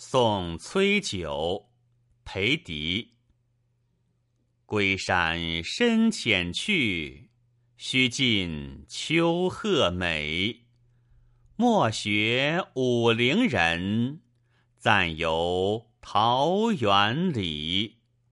送崔九，裴迪。归山深浅去，须尽丘壑美。莫学武陵人，暂游桃源里。